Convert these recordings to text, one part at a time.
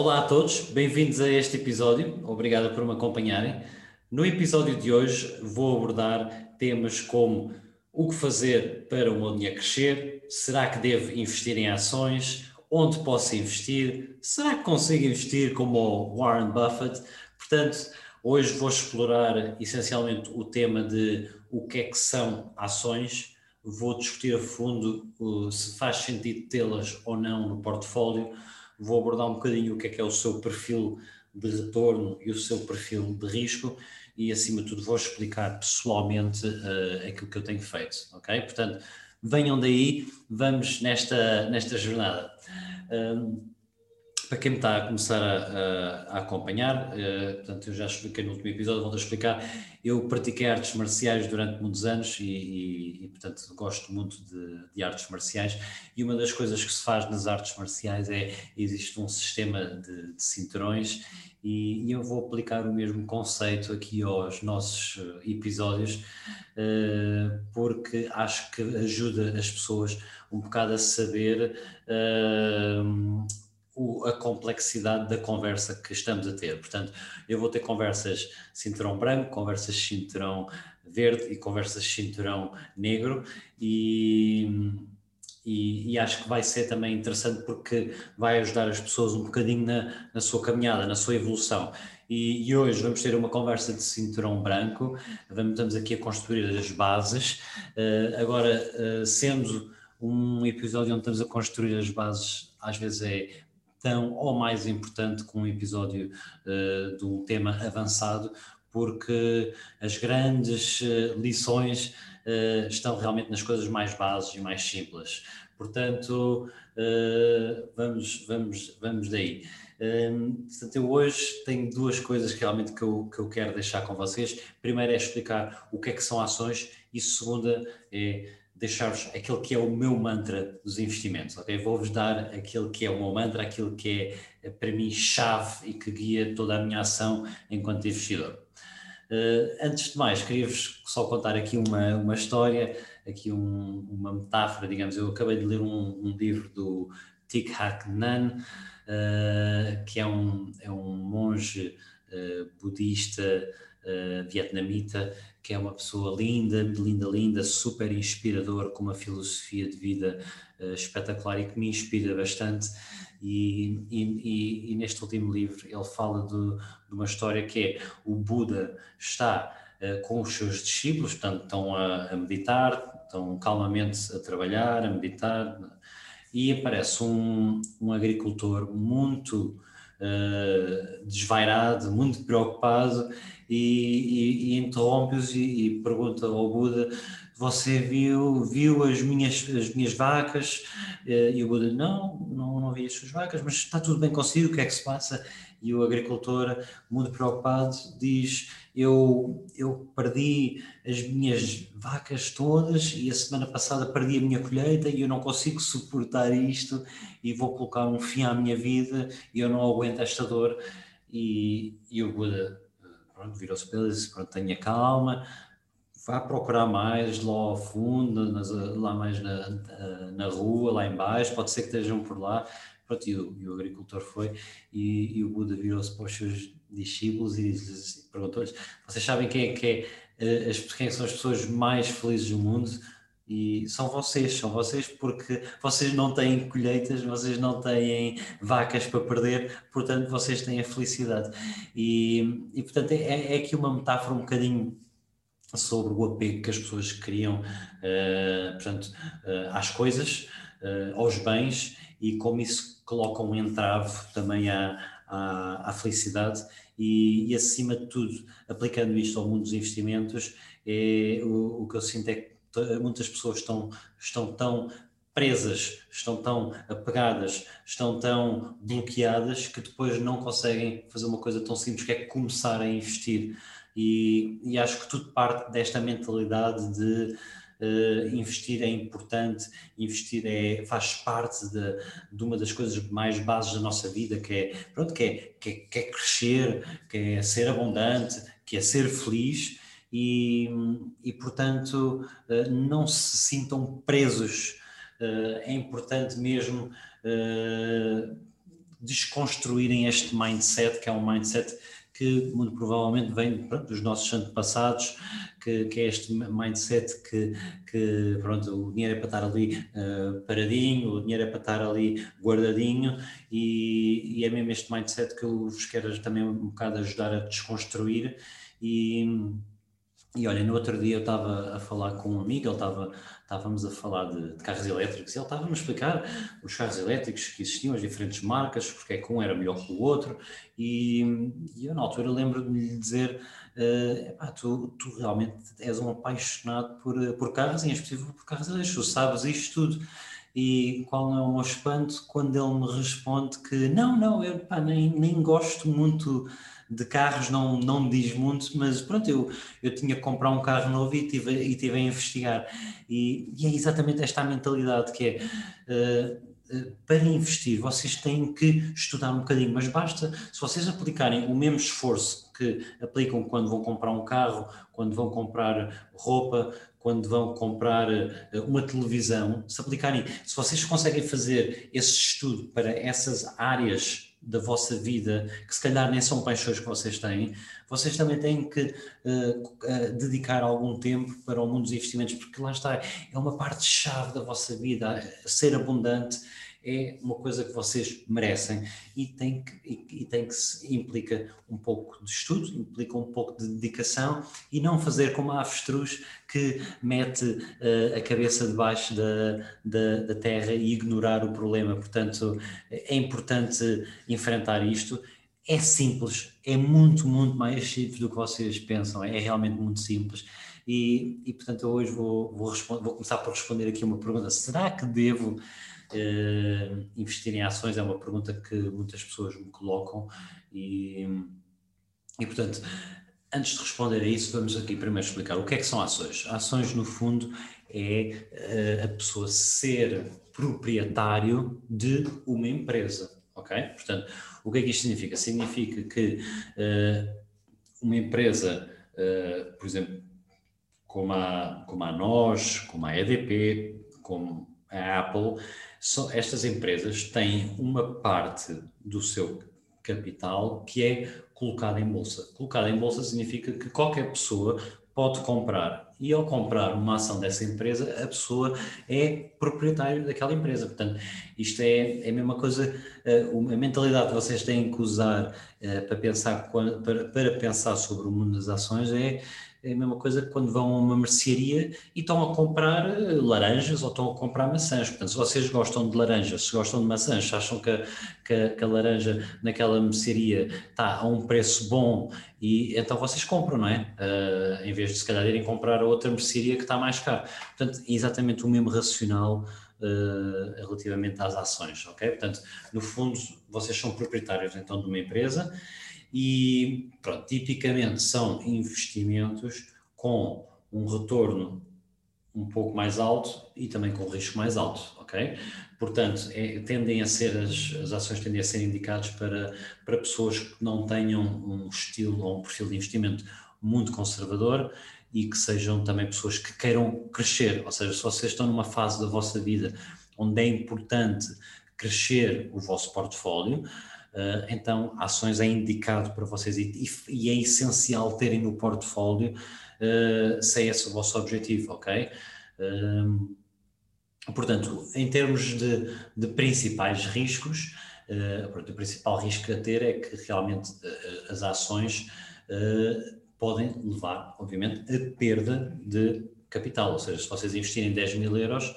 Olá a todos, bem-vindos a este episódio. Obrigado por me acompanharem. No episódio de hoje vou abordar temas como o que fazer para o meu dinheiro crescer, será que devo investir em ações, onde posso investir, será que consigo investir como o Warren Buffett? Portanto, hoje vou explorar essencialmente o tema de o que é que são ações, vou discutir a fundo se faz sentido tê-las ou não no portfólio vou abordar um bocadinho o que é que é o seu perfil de retorno e o seu perfil de risco e, acima de tudo, vou explicar pessoalmente uh, aquilo que eu tenho feito, ok? Portanto, venham daí, vamos nesta, nesta jornada. Para quem me está a começar a, a, a acompanhar, uh, portanto, eu já expliquei no último episódio, vou explicar. Eu pratiquei artes marciais durante muitos anos e, e, e portanto, gosto muito de, de, artes marciais. E uma das coisas que se faz nas artes marciais é existe um sistema de, de cinturões e, e, eu vou aplicar o mesmo conceito aqui aos nossos eh, episódios, uh, porque acho que ajuda as pessoas um bocado a saber. Uh, o, a complexidade da conversa que estamos a ter. Portanto, eu vou ter conversas cinturão branco, conversas cinturão verde e conversas cinturão negro e, e, e, acho que vai ser também interessante porque vai ajudar as pessoas um bocadinho na, na sua caminhada, na sua evolução. E, e, hoje vamos ter uma conversa de cinturão branco, vamos, estamos aqui a construir as bases. Uh, agora, uh, sendo um episódio onde estamos a construir as bases, às vezes é tão ou mais importante que um episódio uh, de um tema avançado, porque as grandes uh, lições uh, estão realmente nas coisas mais bases e mais simples. Portanto, vamos, vamos, vamos daí. Um, portanto, eu hoje tenho duas coisas que realmente que eu, que eu quero deixar com vocês. Primeiro é explicar o que é que são ações e segunda é deixar-vos aquele que é o meu mantra dos investimentos, ok? Vou-vos dar aquele que é o meu mantra, aquilo que é para mim chave e que guia toda a minha ação enquanto investidor. Uh, antes de mais, queria-vos só contar aqui uma, uma história, aqui um, uma metáfora, digamos. Eu acabei de ler um, um livro do Thich Hanh, uh, que é um, é um monge uh, budista vietnamita que é uma pessoa linda, linda, linda, super inspirador, com uma filosofia de vida uh, espetacular e que me inspira bastante. E, e, e, neste último livro ele fala de, de, uma história que é o Buda está uh, com os seus discípulos, portanto estão a, a, meditar, estão calmamente a trabalhar, a meditar, e aparece um, um agricultor muito uh, desvairado, muito preocupado e, e, e interrompe-os e, e, pergunta ao Buda: Você viu, viu as, minhas, as minhas vacas? Uh, e o Buda: Não, não, não vi as suas vacas, mas está tudo bem consigo, o que é que se passa? E o agricultor, muito preocupado, diz: eu, eu perdi as minhas vacas todas e a semana passada perdi a minha colheita e eu não consigo suportar isto e vou colocar um fim à minha vida e eu não aguento esta dor. E, e o Buda virou-se para ele e disse, pronto, tenha calma, vá procurar mais lá ao fundo, nas, lá mais na, na rua, lá embaixo, pode ser que estejam por lá. Pronto, e, o, e o agricultor foi e, e o Buda virou-se para os seus discípulos e perguntou-lhes: Vocês sabem quem é que é, eh, as, quem são as pessoas mais felizes do mundo? E são vocês, são vocês, porque vocês não têm colheitas, vocês não têm vacas para perder, portanto vocês têm a felicidade. E, e portanto é, é aqui uma metáfora um bocadinho sobre o apego que as pessoas criam uh, portanto, uh, às coisas, uh, aos bens e como isso coloca um entrave também à, à, à felicidade e, e, acima de tudo, aplicando isto ao mundo dos investimentos, é, o, o que eu sinto é que muitas pessoas estão, estão tão presas, estão tão apegadas, estão tão bloqueadas que depois não conseguem fazer uma coisa tão simples que é começar a investir. E, e acho que tudo parte desta mentalidade de uh, investir é importante, investir é, faz parte de, de, uma das coisas mais bases da nossa vida, que é, pronto, que é, que é, que é crescer, que é ser abundante, que é ser feliz. E, e portanto, uh, não se sintam presos uh, é importante mesmo desconstruírem este mindset, que é um mindset que muito provavelmente vem dos nossos antepassados, que, que, é este mindset que, que pronto, o dinheiro é para estar ali uh, paradinho, o dinheiro é para estar ali guardadinho, e, e, é mesmo este mindset que eu vos quero também um bocado ajudar a desconstruir. E, e olha, no outro dia eu estava a falar com um amigo, ele estava, estávamos a falar de, de carros elétricos, ele estava-me a explicar os carros elétricos que existiam, as diferentes marcas, porque é que um era melhor que o outro, e, e eu na altura lembro-me de lhe dizer, uh, tu, tu realmente és um apaixonado por, por carros, em específico por carros elétricos, tu sabes isto tudo. E qual é o meu espanto quando ele me responde que não, não, eu pá, nem, nem gosto muito de carros não, não me diz muito, mas pronto, eu, eu tinha que comprar um carro novo e tive, e tive a investigar. E, e é exatamente esta mentalidade que é. Uh, para investir, vocês têm que estudar um bocadinho, mas basta, se vocês aplicarem o mesmo esforço que aplicam quando vão comprar um carro, quando vão comprar roupa, quando vão comprar eh, uma televisão, se aplicarem, se vocês conseguem fazer esse estudo para essas áreas da vossa vida, que se calhar nem são paixões que vocês têm, vocês também têm que uh, uh, dedicar algum tempo para o mundo dos investimentos, porque lá está, é uma parte-chave da vossa vida, ser abundante é uma coisa que vocês merecem e tem que, e, tem que se implica um pouco de estudo, implica um pouco de dedicação e não fazer como a avestruz que mete uh, a cabeça debaixo da, da, da terra e ignorar o problema. Portanto, é importante enfrentar isto. É simples, é muito, muito mais simples do que vocês pensam, é realmente muito simples. E, e portanto, hoje vou, vou, vou começar por responder aqui uma pergunta: será que devo Uh, investir em ações é uma pergunta que muitas pessoas me colocam e, e, portanto, antes de responder a isso, vamos aqui primeiro explicar o que é que são ações. Ações, no fundo, é uh, a pessoa ser proprietário de uma empresa, ok? Portanto, o que é que isto significa? Significa que uh, uma empresa, por exemplo, como a, como a nós, como a EDP, como a Apple, só, estas empresas têm uma parte do seu capital que é colocada em bolsa. Colocada em bolsa significa que qualquer pessoa pode comprar e ao comprar uma ação dessa empresa, a pessoa é proprietário daquela empresa. Portanto, isto é, é a mesma coisa, eh, a mentalidade que vocês têm que usar eh, para pensar, para, para pensar sobre o mundo das ações é é a mesma coisa que quando vão a uma mercearia e estão a comprar eh, laranjas ou estão a comprar maçãs. Portanto, se vocês gostam de laranjas, se gostam de maçãs, se acham que a, que a, que a laranja naquela mercearia está a um preço bom, e então vocês compram, não é? Uh, em vez de se calhar irem comprar a outra mercearia que está mais caro. Portanto, exatamente o mesmo racional uh, relativamente às ações, ok? Portanto, no fundo, vocês são proprietários então de uma empresa e pronto, tipicamente são investimentos com um retorno um pouco mais alto e também com risco mais alto, ok? Portanto, é, tendem a ser, as, as ações tendem a ser indicadas para, para pessoas que não tenham um estilo ou um perfil de investimento muito conservador e que sejam também pessoas que queiram crescer, ou seja, se vocês estão numa fase da vossa vida onde é importante crescer o vosso portfólio, então, ações é indicado para vocês e, e, é essencial terem no portfólio uh, se é esse o vosso objetivo, ok? Uh, portanto, em termos de, de principais riscos, o principal risco a ter é que realmente as ações podem levar, obviamente, a perda de capital, ou seja, se vocês investirem 10 mil euros,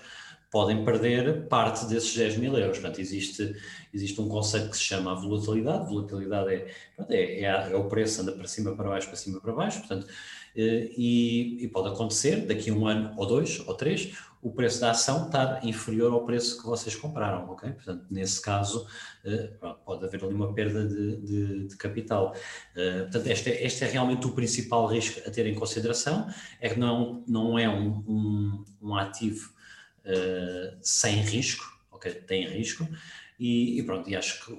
podem perder parte desses 10 mil euros. Portanto, existe, existe um conceito que se chama a volatilidade. Volatilidade é, é, é, é, o preço, anda para cima, para baixo, para cima, para baixo. Portanto, eh, e, e, pode acontecer daqui a um ano, ou dois, ou três, o preço da ação estar inferior ao preço que vocês compraram, ok? Portanto, nesse caso, uh, pode haver ali uma perda de, de, de capital. Uh, portanto, este é, este é, realmente o principal risco a ter em consideração, é que não, não é um, um, um ativo uh, sem risco, ok? Tem risco, e, e pronto, e acho que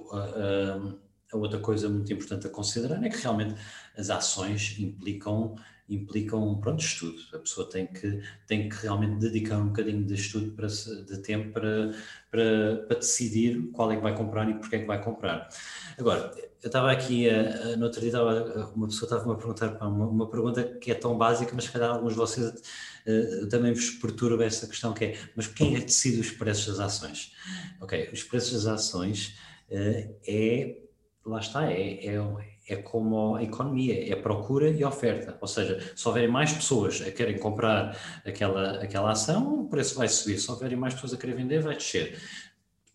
a outra coisa muito importante a considerar é que realmente as ações implicam implicam pronto, estudo. A pessoa tem que, tem que realmente dedicar um bocadinho de estudo, para, de tempo para, para, para decidir qual é que vai comprar e porque é que vai comprar. Agora, eu estava aqui, uh, no outro dia, estava, uma pessoa estava-me a perguntar uma, uma, pergunta que é tão básica, mas se calhar alguns de vocês uh, também vos perturba essa questão, que é, mas quem é que decide os preços das ações? Ok, os preços das ações uh, é, lá está, é, é é como a economia, é procura e oferta. Ou seja, se houverem mais pessoas a querem comprar aquela, aquela ação, o preço vai subir. Se houverem mais pessoas a querer vender, vai descer.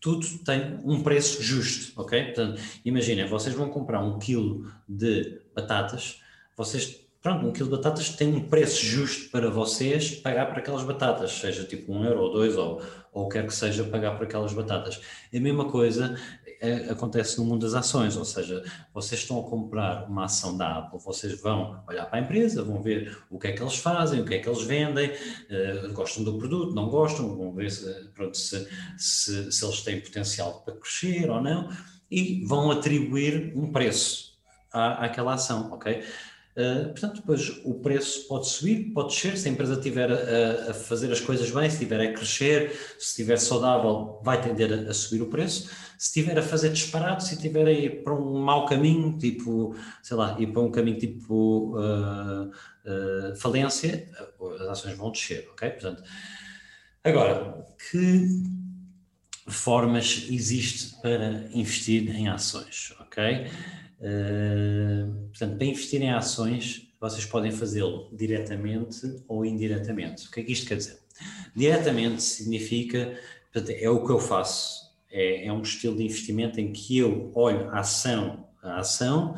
Tudo tem um preço justo, ok? Portanto, imaginem, vocês vão comprar um quilo de batatas, vocês, pronto, um quilo de batatas tem um preço justo para vocês pagar por aquelas batatas, seja tipo um euro ou dois, ou, ou quer que seja pagar por aquelas batatas. A mesma coisa é, acontece no mundo das ações, ou seja, vocês estão a comprar uma ação da Apple, vocês vão olhar para a empresa, vão ver o que é que eles fazem, o que é que eles vendem, uh, gostam do produto, não gostam, vão ver se, pronto, se, se, se eles têm potencial para crescer ou não, e vão atribuir um preço à, àquela ação, ok? Uh, portanto, depois o preço pode subir, pode descer, se a empresa estiver a, a, fazer as coisas bem, se estiver a crescer, se estiver saudável, vai tender a, a subir o preço se estiver a fazer disparado, se estiver a ir para um mau caminho, tipo, sei lá, ir para um caminho tipo uh, uh, falência, as ações vão descer, ok? Portanto, agora, que formas existe para investir em ações, ok? Uh, portanto, para investir em ações, vocês podem fazê-lo diretamente ou indiretamente. O que é que isto quer dizer? Diretamente significa, portanto, é o que eu faço é, é um estilo de investimento em que eu olho a ação a ação,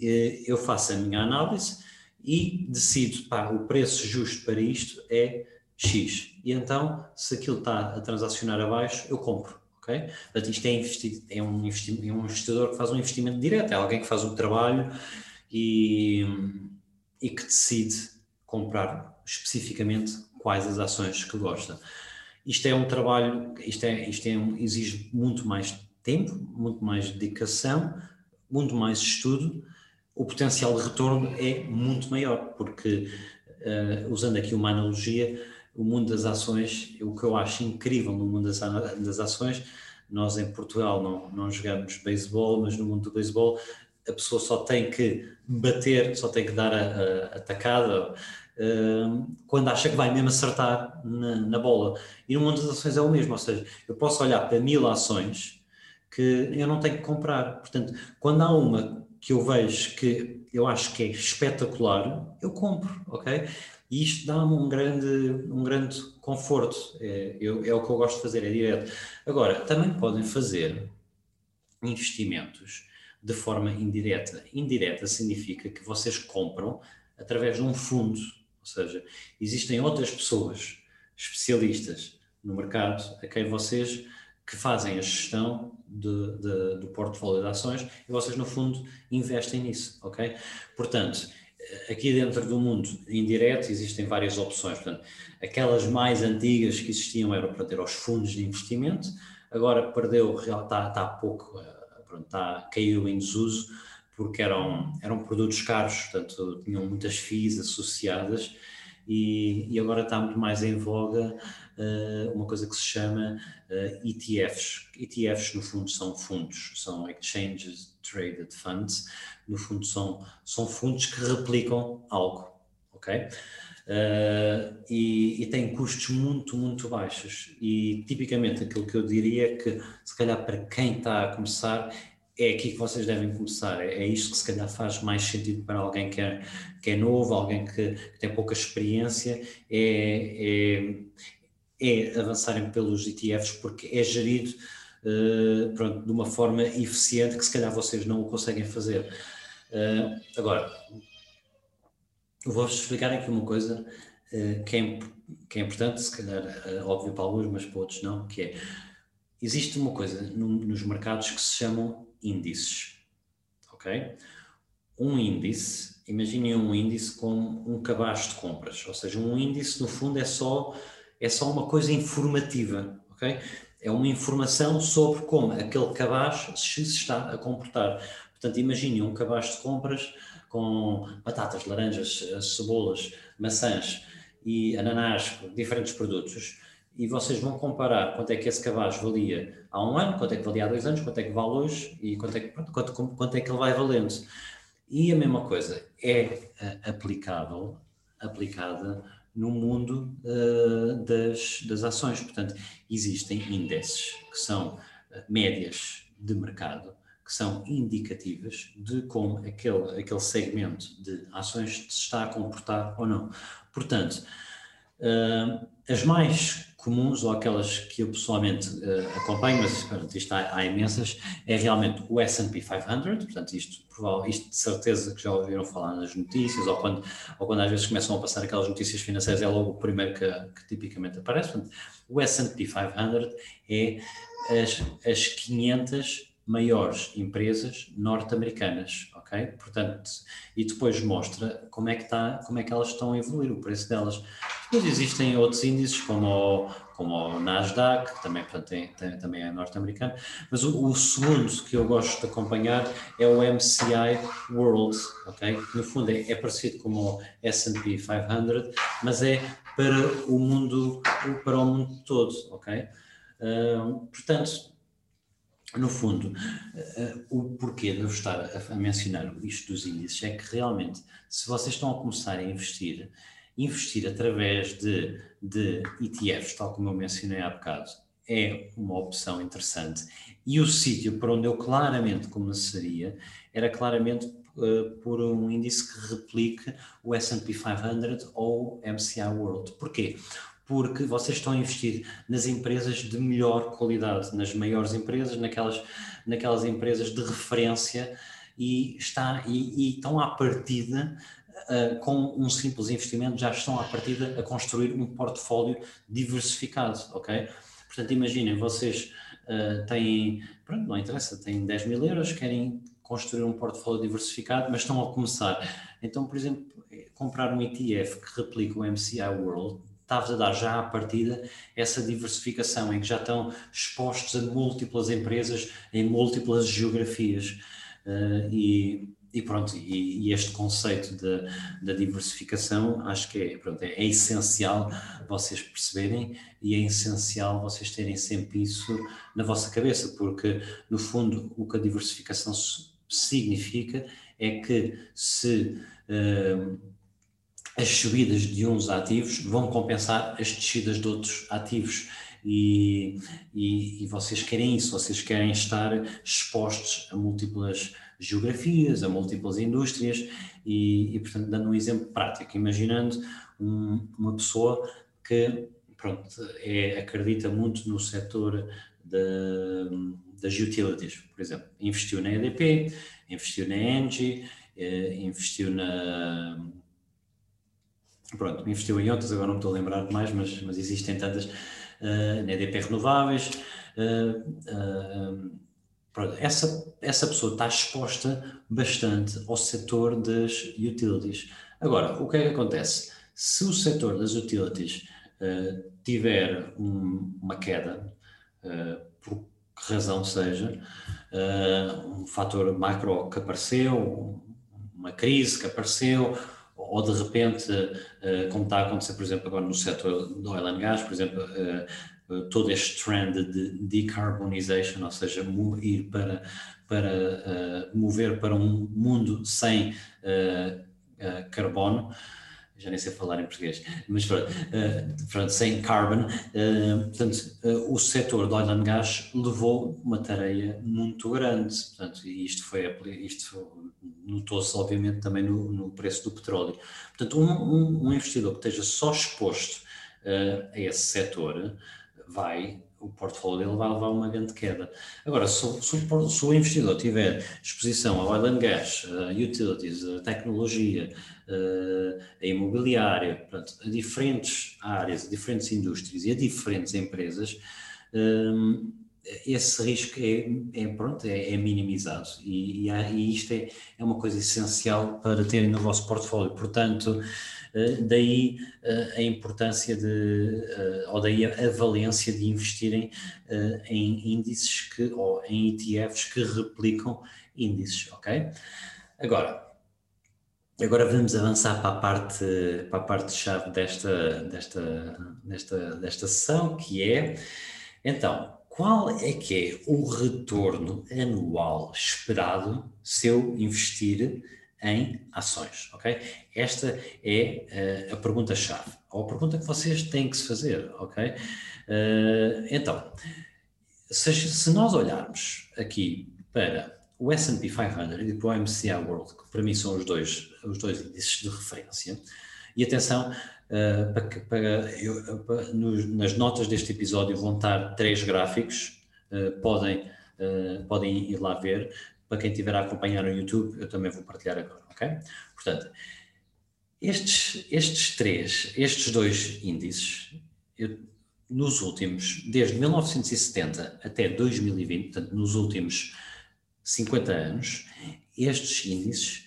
eu faço a minha análise e decido, pá, o preço justo para isto é X. E então, se aquilo está a transacionar abaixo, eu compro. Ok? Portanto, isto é, investi é, um investi é um investidor que faz um investimento direto, é alguém que faz um trabalho e, e que decide comprar especificamente quais as ações que gosta. Isto é um trabalho, isto, é, isto é um, exige muito mais tempo, muito mais dedicação, muito mais estudo. O potencial de retorno é muito maior, porque, uh, usando aqui uma analogia, o mundo das ações, o que eu acho incrível no mundo das, ações, nós em Portugal não, não jogamos beisebol, mas no mundo do beisebol a pessoa só tem que bater, só tem que dar a, a, a tacada quando acha que vai mesmo acertar na, na, bola. E no mundo das ações é o mesmo, ou seja, eu posso olhar para mil ações que eu não tenho que comprar. Portanto, quando há uma que eu vejo que eu acho que é espetacular, eu compro, ok? E isto dá-me um grande, um grande conforto. É, eu, é o que eu gosto de fazer, é direto. Agora, também podem fazer investimentos de forma indireta. Indireta significa que vocês compram através de um fundo ou seja, existem outras pessoas especialistas no mercado a quem vocês que fazem a gestão de, de, do portfólio de ações e vocês, no fundo, investem nisso, ok? Portanto, aqui dentro do mundo indireto existem várias opções. Portanto, aquelas mais antigas que existiam eram para ter os fundos de investimento, agora perdeu, está, está pouco, eh, pronto, está, caiu em desuso porque eram, eram produtos caros, portanto tinham muitas FIIs associadas e, e agora está muito mais em voga uh, uma coisa que se chama uh, eh, ETFs. ETFs no fundo são fundos, são Exchanges Traded Funds, no fundo são, são fundos que replicam algo, ok? Uh, e, e têm custos muito, muito baixos. E tipicamente aquilo que eu diria é que, se calhar, para quem está a começar, é aqui que vocês devem começar. É, isto que se calhar faz mais sentido para alguém que é, que é novo, alguém que, que tem pouca experiência, é, é, é, avançarem pelos ETFs porque é gerido uh, pronto, de uma forma eficiente que se calhar vocês não o conseguem fazer. Uh, agora, vou-vos explicar aqui uma coisa que é, que é importante, se calhar óbvio para alguns, mas para outros não, que é, existe uma coisa no, nos mercados que se chamam índices, ok? Um índice, imaginem um índice como um cabaz de compras, ou seja, um índice no fundo é só, é só uma coisa informativa, ok? É uma informação sobre como aquele cabaz se está a comportar. Portanto, imaginem um cabaz de compras com batatas, laranjas, cebolas, maçãs e ananás, diferentes produtos, e vocês vão comparar quanto é que esse cabaz valia há um ano, quanto é que valia há dois anos, quanto é que vale hoje e quanto é que, quanto, quanto é, que ele vai valendo. E a mesma coisa é uh, aplicável, aplicada no mundo uh, das, das ações. Portanto, existem índices que são uh, médias de mercado, que são indicativas de como aquele, aquele segmento de ações se está a comportar ou não. Portanto, uh, as mais comuns, ou aquelas que eu pessoalmente uh, acompanho, mas pronto, isto há, há, imensas, é realmente o S&P 500, portanto isto, isto de certeza que já ouviram falar nas notícias, ou quando, ou quando às vezes começam a passar aquelas notícias financeiras, é logo o primeiro que, que tipicamente aparece, portanto, o S&P 500 é as, as 500 maiores empresas norte-americanas, ok? Portanto, e depois mostra como é que está, como é que elas estão a evoluir, o preço delas. Depois existem outros índices, como o, como o Nasdaq, que também, portanto, tem, tem, também é norte-americano, mas o, o, segundo que eu gosto de acompanhar é o MCI World, ok? No fundo é, é parecido com o S&P 500, mas é para o mundo, para o mundo todo, ok? Uh, portanto, no fundo, uh, o porquê de eu estar a, mencionar isto dos índices é que realmente, se vocês estão a começar a investir, investir através de, de ETFs, tal como eu mencionei há bocado, é uma opção interessante. E o sítio para onde eu claramente começaria era claramente uh, por um índice que replique o S&P 500 ou MCI World. Porquê? Porque vocês estão a investir nas empresas de melhor qualidade, nas maiores empresas, naquelas, naquelas empresas de referência e, está, e, e estão à partida, uh, com um simples investimento, já estão à partida a construir um portfólio diversificado, ok? Portanto, imaginem, vocês uh, têm, pronto, não interessa, têm 10 mil euros, querem construir um portfólio diversificado, mas estão a começar. Então, por exemplo, comprar um ETF que replica o MCI World está-vos a dar já à partida essa diversificação, em que já estão expostos a múltiplas empresas em múltiplas geografias. Uh, e, e, pronto, e, e este conceito da diversificação acho que é, pronto, é, é, essencial vocês perceberem e é essencial vocês terem sempre isso na vossa cabeça, porque no fundo o que a diversificação significa é que se uh, as subidas de uns ativos vão compensar as descidas de outros ativos. E, e, e, vocês querem isso, vocês querem estar expostos a múltiplas geografias, a múltiplas indústrias e, e portanto, dando um exemplo prático, imaginando um, uma pessoa que pronto, é, acredita muito no setor das utilities, por exemplo, investiu na EDP, investiu na Engie, eh, investiu na pronto, investiu em outras, agora não estou a lembrar de mais, mas, mas existem tantas, uh, na EDP Renováveis. Uh, uh, pronto, essa, essa pessoa está exposta bastante ao setor das utilities. Agora, o que é que acontece? Se o setor das utilities tiver um, uma queda, por que razão seja, um fator macro que apareceu, uma crise que apareceu, ou de repente, eh, como está a acontecer, por exemplo, agora no setor do oil and gas, por exemplo, eh, eh, todo este trend de decarbonization, ou seja, ir para, para mover para um mundo sem carbono, já nem sei falar em português, mas pronto, pronto sem carbon, uh, portanto, uh, o setor do oil and gas levou uma tarefa muito grande, portanto, e isto foi, isto notou-se obviamente também no, no, preço do petróleo. Portanto, um, um, um investidor que esteja só exposto a esse setor vai o portfólio dele vai levar uma grande queda. Agora, se, se, o, se o investidor tiver exposição a oil and gas, a utilities, a tecnologia, a imobiliária, portanto, a diferentes áreas, a diferentes indústrias e a diferentes empresas, esse risco é, é pronto, é, é minimizado e, e, e isto é, é, uma coisa essencial para terem no vosso portfólio. Portanto, eh, daí eh, a importância de, eh, ou daí a valência de investirem em índices que, ou em ETFs que replicam índices, ok? Agora, Agora vamos avançar para a parte, para a parte chave desta, desta, desta, desta sessão, que é, então, qual é que é o retorno anual esperado se eu investir em ações, ok? Esta é uh, a pergunta-chave, ou a pergunta que vocês têm que se fazer, ok? Uh, então, se, se, nós olharmos aqui para o S&P 500 e para o MSCI World, que para mim são os dois, os dois índices de referência, e atenção, uh, para, para, eu, para, nos, nas notas deste episódio vão estar três gráficos, podem, podem ir lá ver, para quem estiver a acompanhar no YouTube, eu também vou partilhar agora, ok? Portanto, estes, estes três, estes dois índices, eu, nos últimos, desde 1970 até 2020, portanto, nos últimos 50 anos, estes índices,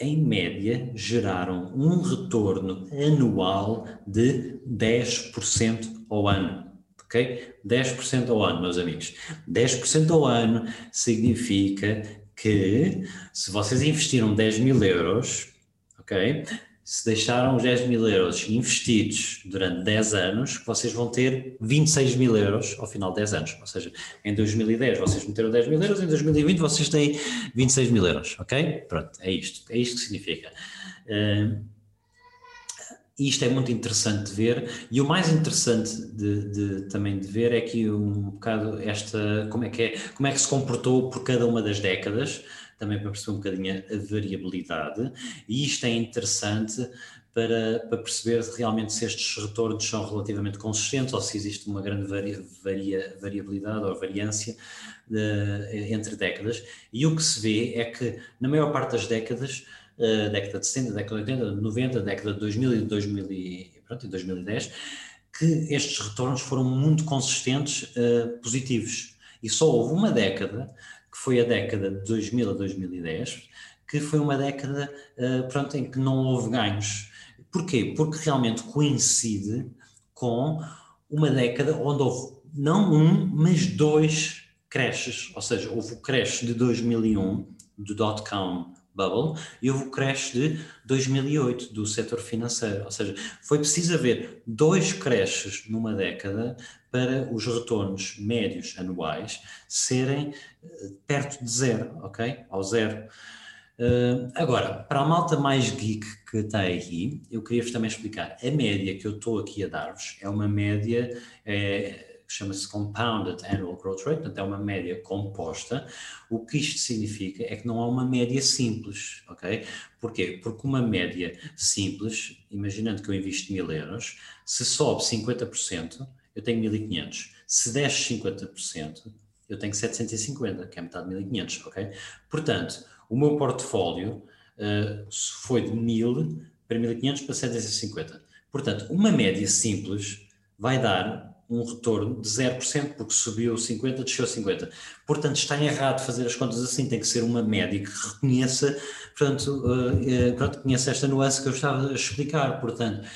em média, geraram um retorno anual de 10% ao ano ok? 10% ao ano, meus amigos. 10% ao ano significa que se vocês investiram 10 mil euros, ok? Se deixaram os 10 mil euros investidos durante 10 anos, vocês vão ter 26 mil euros ao final de 10 anos. Ou seja, em 2010 vocês meteram 10 mil euros, em 2020 vocês têm 26 mil euros, ok? Pronto, é isto. É isto que significa. Uh, e isto é muito interessante de ver, e o mais interessante de, de, também de ver é que um bocado esta, como é que é, como é que se comportou por cada uma das décadas, também para perceber um bocadinho a variabilidade, e isto é interessante para, para perceber realmente se estes retornos são relativamente consistentes ou se existe uma grande varia, varia, variabilidade ou variância de, entre décadas, e o que se vê é que na maior parte das décadas uh, década de 60, década de 80, 90, década de 2000 e 2000 e, pronto, 2010, que estes retornos foram muito consistentes, uh, positivos. E só houve uma década, que foi a década de 2000 a 2010, que foi uma década uh, pronto, em que não houve ganhos. Porquê? Porque realmente coincide com uma década onde houve não um, mas dois crashes, ou seja, houve o crash de 2001 do dot-com bubble e houve o crash de 2008 do setor financeiro. Ou seja, foi preciso haver dois crashes numa década para os retornos médios anuais serem eh, perto de zero, ok? Ao zero. Uh, agora, para a malta mais geek que está aí, eu queria-vos também explicar. A média que eu estou aqui a dar-vos é uma média. É, chama-se Compounded Annual Growth Rate, portanto é uma média composta. O que isto significa é que não há uma média simples, ok? Porquê? Porque uma média simples, imaginando que eu invisto mil euros, se sobe 50%, eu tenho 1500. Se desce 50%, eu tenho 750, que é metade de 1500, ok? Portanto, o meu portfólio uh, foi de 1000 para 1500 para 750. Portanto, uma média simples vai dar um retorno de 0%, porque subiu 50%, desceu 50%. Portanto, está errado fazer as contas assim, tem que ser uma média que reconheça, portanto, uh, pronto, conheça esta nuance que eu estava a explicar, portanto,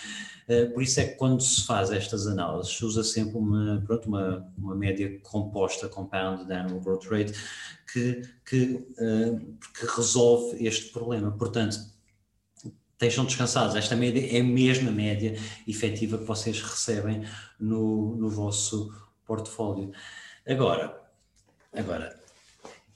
uh, por isso é que quando se faz estas análises, se usa sempre uma, pronto, uma, uma média composta, compound annual growth rate, que, que, que resolve este problema. Portanto, estejam descansados. Esta média é a mesma média efetiva que vocês recebem no, no vosso portfólio. Agora, agora,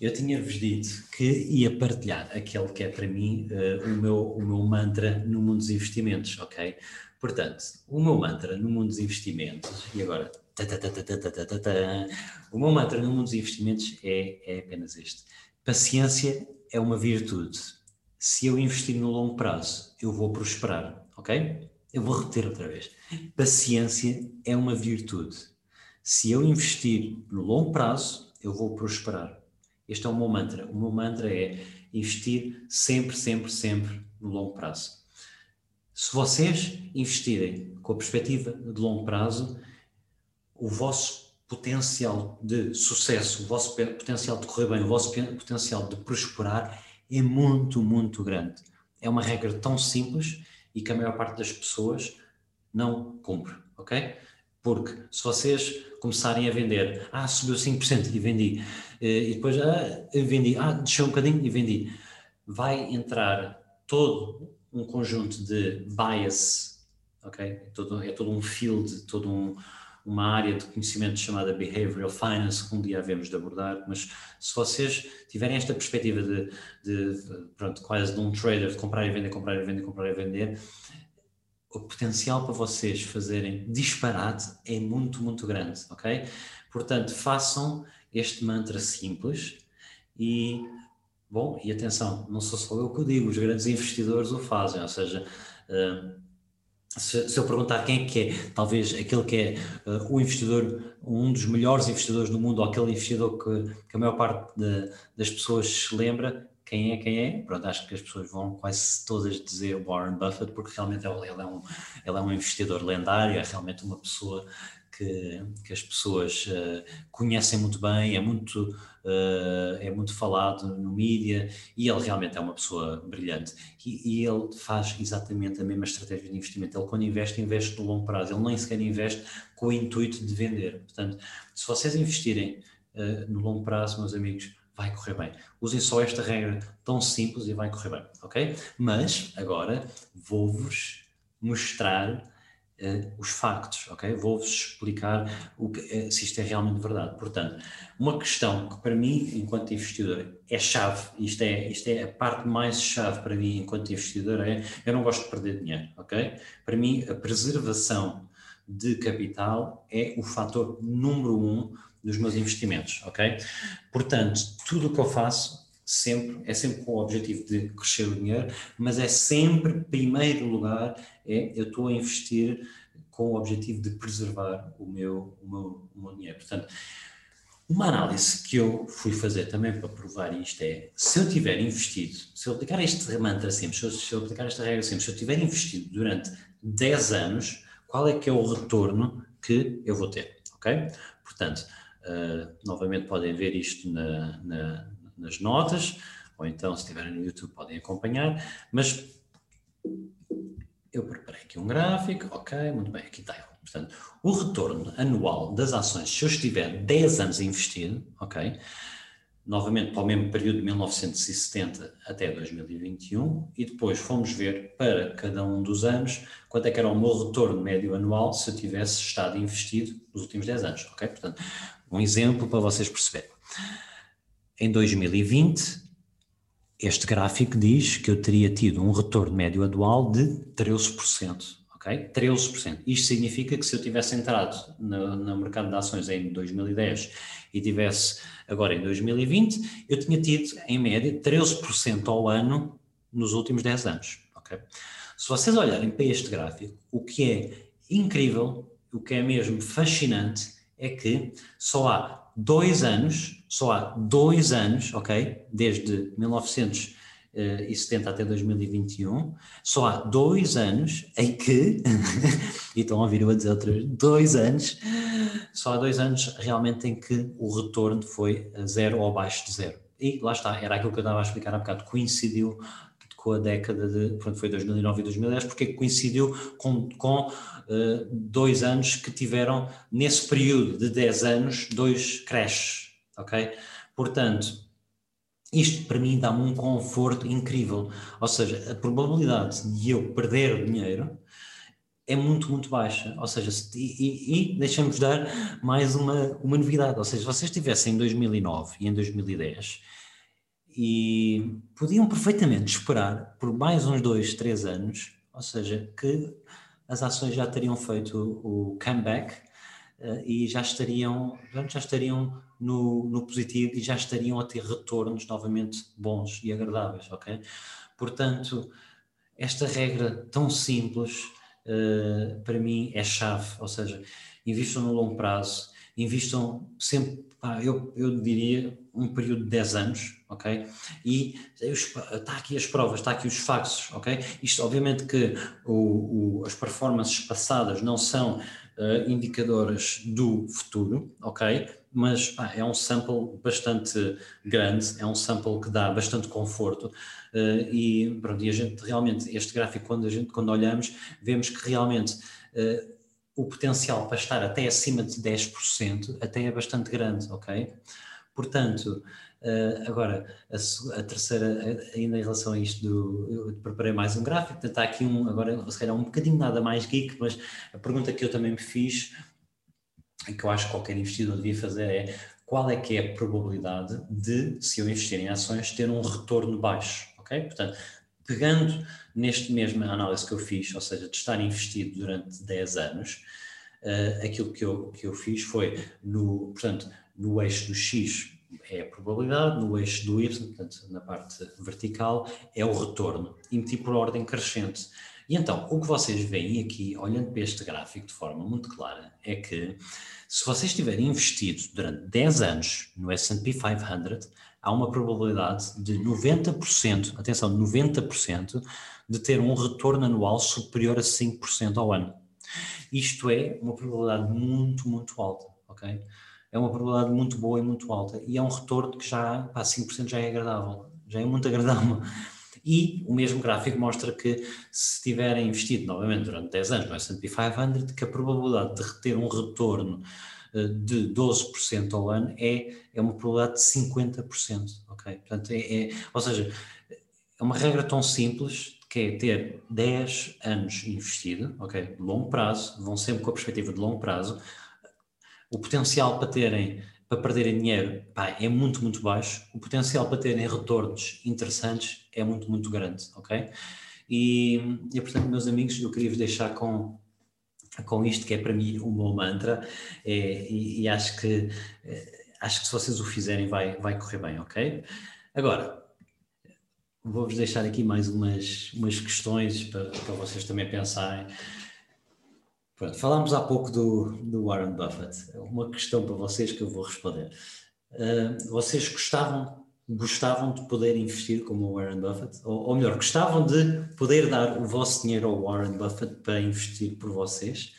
eu tinha-vos dito que ia partilhar aquele que é para mim uh, o, meu, o meu mantra no mundo dos investimentos, ok? Portanto, o meu mantra no mundo dos investimentos, e agora, o meu mantra no mundo dos investimentos é, é apenas este: paciência é uma virtude se eu investir no longo prazo, eu vou prosperar, ok? Eu vou repetir outra vez. Paciência é uma virtude. Se eu investir no longo prazo, eu vou prosperar. Este é o meu mantra. O meu mantra é investir sempre, sempre, sempre no longo prazo. Se vocês investirem com a perspectiva de longo prazo, o vosso potencial de sucesso, o vosso potencial de correr bem, o vosso potencial de prosperar é muito, muito grande. É uma regra tão simples e que a maior parte das pessoas não cumpre, ok? Porque se vocês começarem a vender, ah, subiu 5% e vendi, eh, e depois, ah, vendi, ah, desceu um bocadinho e vendi, vai entrar todo um conjunto de bias, ok? É todo, é todo um field, todo um, uma área de conhecimento chamada Behavioral Finance, que um dia havemos de abordar, mas se vocês tiverem esta perspectiva de, de, pronto, quase de um trader, de comprar e vender, comprar e vender, comprar e vender, o potencial para vocês fazerem disparate é muito, muito grande, ok? Portanto, façam este mantra simples e, bom, e atenção, não sou só eu que o digo, os grandes investidores o fazem, ou seja, uh, se, se, eu perguntar quem é que é, talvez aquele que é uh, o investidor, um dos melhores investidores do mundo, ou aquele investidor que, que a maior parte de, das pessoas se lembra, quem é, quem é? Pronto, acho que as pessoas vão quase todas dizer Warren Buffett, porque realmente ele, é, um, ele é um investidor lendário, é realmente uma pessoa que, que as pessoas uh, conhecem muito bem, é muito, uh, é muito falado no mídia e ele realmente é uma pessoa brilhante. E, e, ele faz exatamente a mesma estratégia de investimento. Ele, quando investe, investe no longo prazo, ele nem sequer investe com o intuito de vender. Portanto, se vocês investirem uh, no longo prazo, meus amigos, vai correr bem. Usem só esta regra tão simples e vai correr bem, ok? Mas agora vou-vos mostrar uh, os factos, ok? Vou-vos explicar o que, uh, se isto é realmente verdade. Portanto, uma questão que para mim, enquanto investidor, é chave, isto é, isto é a parte mais chave para mim enquanto investidor, é eu não gosto de perder dinheiro, ok? Para mim, a preservação de capital é o fator número um dos meus investimentos, ok? Portanto, tudo o que eu faço sempre é sempre com o objetivo de crescer o dinheiro, mas é sempre, primeiro lugar, é eu estou a investir com o objetivo de preservar o meu, o meu, o meu dinheiro. Portanto, uma análise que eu fui fazer também para provar isto é, se eu tiver investido, se eu aplicar este mantra sempre, se eu, se eu aplicar esta regra sempre, se eu tiver investido durante 10 anos, qual é que é o retorno que eu vou ter, ok? Portanto, Uh, novamente podem ver isto na, na, nas notas, ou então se estiverem no YouTube podem acompanhar, mas eu preparei aqui um gráfico, ok, muito bem, aqui está. Portanto, o retorno anual das ações, se eu estiver 10 anos a investir, ok, novamente para o mesmo período de 1970 até 2021, e depois fomos ver para cada um dos anos quanto é que era o meu retorno médio anual se eu tivesse estado investido nos últimos 10 anos, ok? Portanto, um exemplo para vocês perceberem. Em 2020, este gráfico diz que eu teria tido um retorno médio anual de 13%. Ok? 13%. Isto significa que se eu tivesse entrado no, no mercado de ações em 2010 e tivesse agora em 2020, eu tinha tido, em média, 13% ao ano nos últimos 10 anos. Ok? Se vocês olharem para este gráfico, o que é incrível, o que é mesmo fascinante, é que só há dois anos, só há dois anos, ok? Desde 1970 até 2021, só há dois anos em que, e estão a ouvir eu a dizer outros dois anos, só há dois anos realmente em que o retorno foi zero ou abaixo de zero. E lá está, era aquilo que eu estava a explicar há bocado, coincidiu com a década de, pronto, foi 2009 e 2010, porque coincidiu com, com uh, dois anos que tiveram, nesse período de 10 anos, dois crashes, ok? Portanto, isto para mim dá-me um conforto incrível, ou seja, a probabilidade de eu perder dinheiro é muito, muito baixa, ou seja, se, e, e, e deixamos dar mais uma, uma novidade, ou seja, se vocês estivessem em 2009 e em 2010 e podiam perfeitamente esperar por mais uns dois, três anos, ou seja, que as ações já teriam feito o comeback uh, e já estariam, já estariam no, no positivo e já estariam a ter retornos novamente bons e agradáveis, ok? Portanto, esta regra tão simples uh, para mim é chave, ou seja, invistam no longo prazo, invistam sempre, eu, eu diria, um período de 10 anos, ok? E está aqui as provas, está aqui os factos, ok? Isto, obviamente, que o, o, as performances passadas não são uh, indicadoras do futuro, ok? Mas pá, é um sample bastante grande, é um sample que dá bastante conforto uh, e, pronto, e a gente realmente, este gráfico, quando, a gente, quando olhamos, vemos que realmente uh, o potencial para estar até acima de 10% até é bastante grande, ok? Portanto, Uh, agora, a, a, terceira, ainda em relação a isto, do, eu preparei mais um gráfico, está aqui um, agora se calhar um bocadinho nada mais geek, mas a pergunta que eu também me fiz, e que eu acho que qualquer investidor devia fazer é qual é que é a probabilidade de, se eu investir em ações, ter um retorno baixo, ok? Portanto, pegando neste mesmo análise que eu fiz, ou seja, de estar investido durante 10 anos, uh, aquilo que eu, que eu fiz foi, no, portanto, no eixo do X é a probabilidade, no eixo do Y, portanto, na parte vertical, é o retorno, e meti por ordem crescente. E então, o que vocês veem aqui, olhando para este gráfico de forma muito clara, é que se vocês tiverem investido durante 10 anos no S&P 500, há uma probabilidade de 90%, atenção, 90%, de ter um retorno anual superior a 5% ao ano. Isto é uma probabilidade muito, muito alta, ok? é uma probabilidade muito boa e muito alta. E é um retorno que já, pá, 5% já é agradável, já é muito agradável. E o mesmo gráfico mostra que se tiverem investido novamente durante 10 anos no S&P 500, que a probabilidade de ter um retorno de 12% ao ano é, é uma probabilidade de 50%, ok? Portanto, é, é, ou seja, é uma regra tão simples que é ter 10 anos investido, ok? Longo prazo, vão sempre com a perspectiva de longo prazo, o potencial para terem para perderem dinheiro pá, é muito, muito baixo, o potencial para terem retornos interessantes é muito, muito grande, ok? E, e portanto, meus amigos, eu queria vos deixar com, com isto que é para mim o meu mantra é, e, e, acho que é, acho que se vocês o fizerem vai, vai correr bem, ok? Agora, vou-vos deixar aqui mais umas, umas questões para, para vocês também pensarem. Pronto, falámos há pouco do, do Warren Buffett. Uma questão para vocês que eu vou responder. Uh, vocês gostavam, gostavam de poder investir como o Warren Buffett? Ou, ou, melhor, gostavam de poder dar o vosso dinheiro ao Warren Buffett para investir por vocês?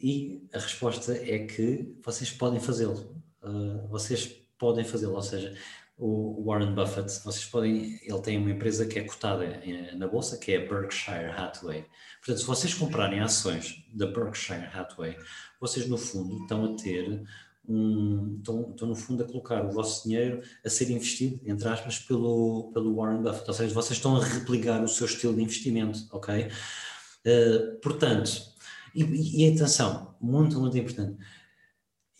E a resposta é que vocês podem fazê-lo. Uh, vocês podem fazê-lo, ou seja, o Warren Buffett, vocês podem, ele tem uma empresa que é cotada na bolsa, que é a Berkshire Hathaway. Portanto, se vocês comprarem ações da Berkshire Hathaway, vocês no fundo estão a ter um, estão, estão no fundo a colocar o vosso dinheiro a ser investido, entre aspas, pelo, pelo Warren Buffett. Ou seja, vocês estão a replicar o seu estilo de investimento, ok? Uh, portanto, e, e atenção, muito, muito importante,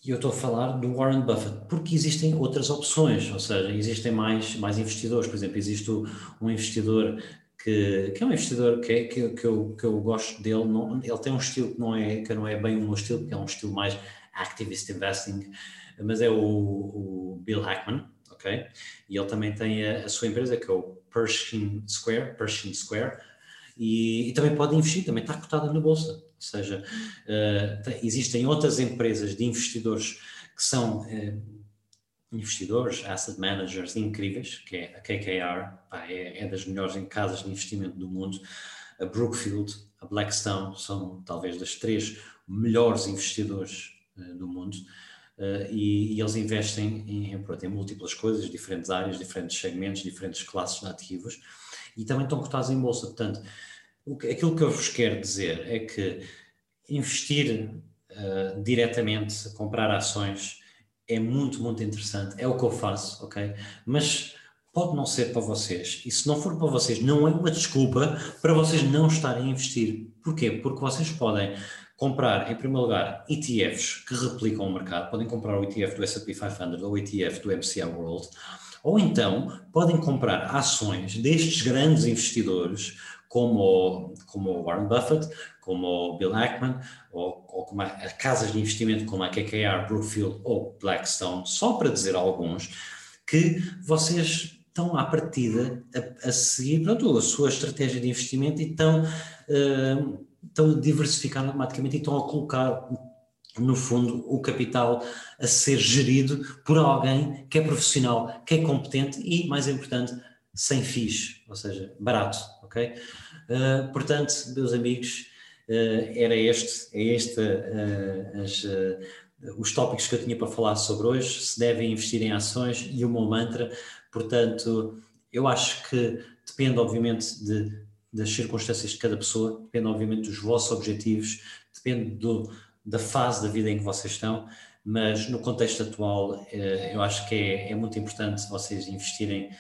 e eu estou a falar do Warren Buffett, porque existem outras opções, ou seja, existem mais, mais investidores. Por exemplo, existe um investidor que, que é um investidor que, é, que, que, eu, que eu gosto dele. Não, ele tem um estilo que não, é, que não é bem o meu estilo, que é um estilo mais activist investing, mas é o, o Bill Hackman, ok? E ele também tem a, a, sua empresa, que é o Pershing Square, Pershing Square, e, e também pode investir, também está cotada na bolsa seja, uh, existem outras empresas de investidores que são uh, investidores, asset managers incríveis, que é a KKR, pá, é, é, das melhores casas de investimento do mundo, a Brookfield, a Blackstone, são talvez das três melhores investidores do mundo. Uh, e, e, eles investem em, em, em, múltiplas coisas, diferentes áreas, diferentes segmentos, diferentes classes de ativos e também estão cotados em bolsa. Portanto, que, aquilo que eu vos quero dizer é que investir uh, diretamente, comprar ações, é muito, muito interessante. É o que eu faço, ok? Mas pode não ser para vocês. E se não for para vocês, não é uma desculpa para vocês não estarem a investir. Porquê? Porque vocês podem comprar, em primeiro lugar, ETFs que replicam o mercado. Podem comprar o ETF do S&P 500 ou o ETF do MSCI World. Ou então, podem comprar ações destes grandes investidores como, como o Warren Buffett, como o Bill Ackman, ou, ou como a, a, casas de investimento como a KKR, Brookfield ou Blackstone, só para dizer alguns, que vocês estão à partida a, a seguir pronto, a sua estratégia de investimento e estão, uh, estão a diversificar automaticamente e estão a colocar no fundo, o capital a ser gerido por alguém que é profissional, que é competente e, mais importante, sem FIIs, ou seja, barato, ok? Uh, portanto, meus amigos, uh, era este, é este as, os tópicos que eu tinha para falar sobre hoje, se devem investir em ações e o meu mantra, portanto, eu acho que depende obviamente de, das circunstâncias de cada pessoa, depende obviamente dos vossos objetivos, depende do, da fase da vida em que vocês estão, mas no contexto atual eu acho que é, é muito importante vocês investirem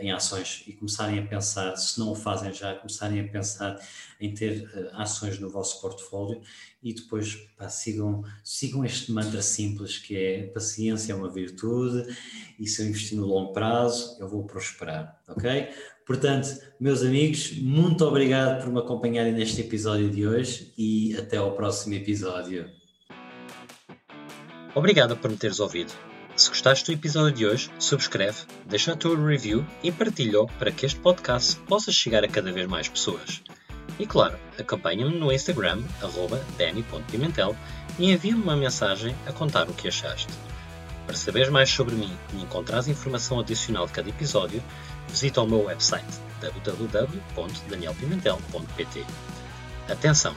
em ações e começarem a pensar, se não o fazem já, começarem a pensar em ter uh, ações no vosso portfólio e depois pá, sigam, sigam este mantra simples que é paciência é uma virtude e se eu investir no longo prazo eu vou prosperar, ok? Portanto, meus amigos, muito obrigado por me acompanharem neste episódio de hoje e até ao próximo episódio. Obrigado por me teres ouvido. Se gostaste do episódio de hoje, subscreve, deixa a tua review e partilha-o para que este podcast possa chegar a cada vez mais pessoas. E claro, acompanha-me no Instagram, danny.pimentel e envia-me uma mensagem a contar o que achaste. Para saberes mais sobre mim e encontrares informação adicional de cada episódio, visita o meu website www.danielpimentel.pt. Atenção!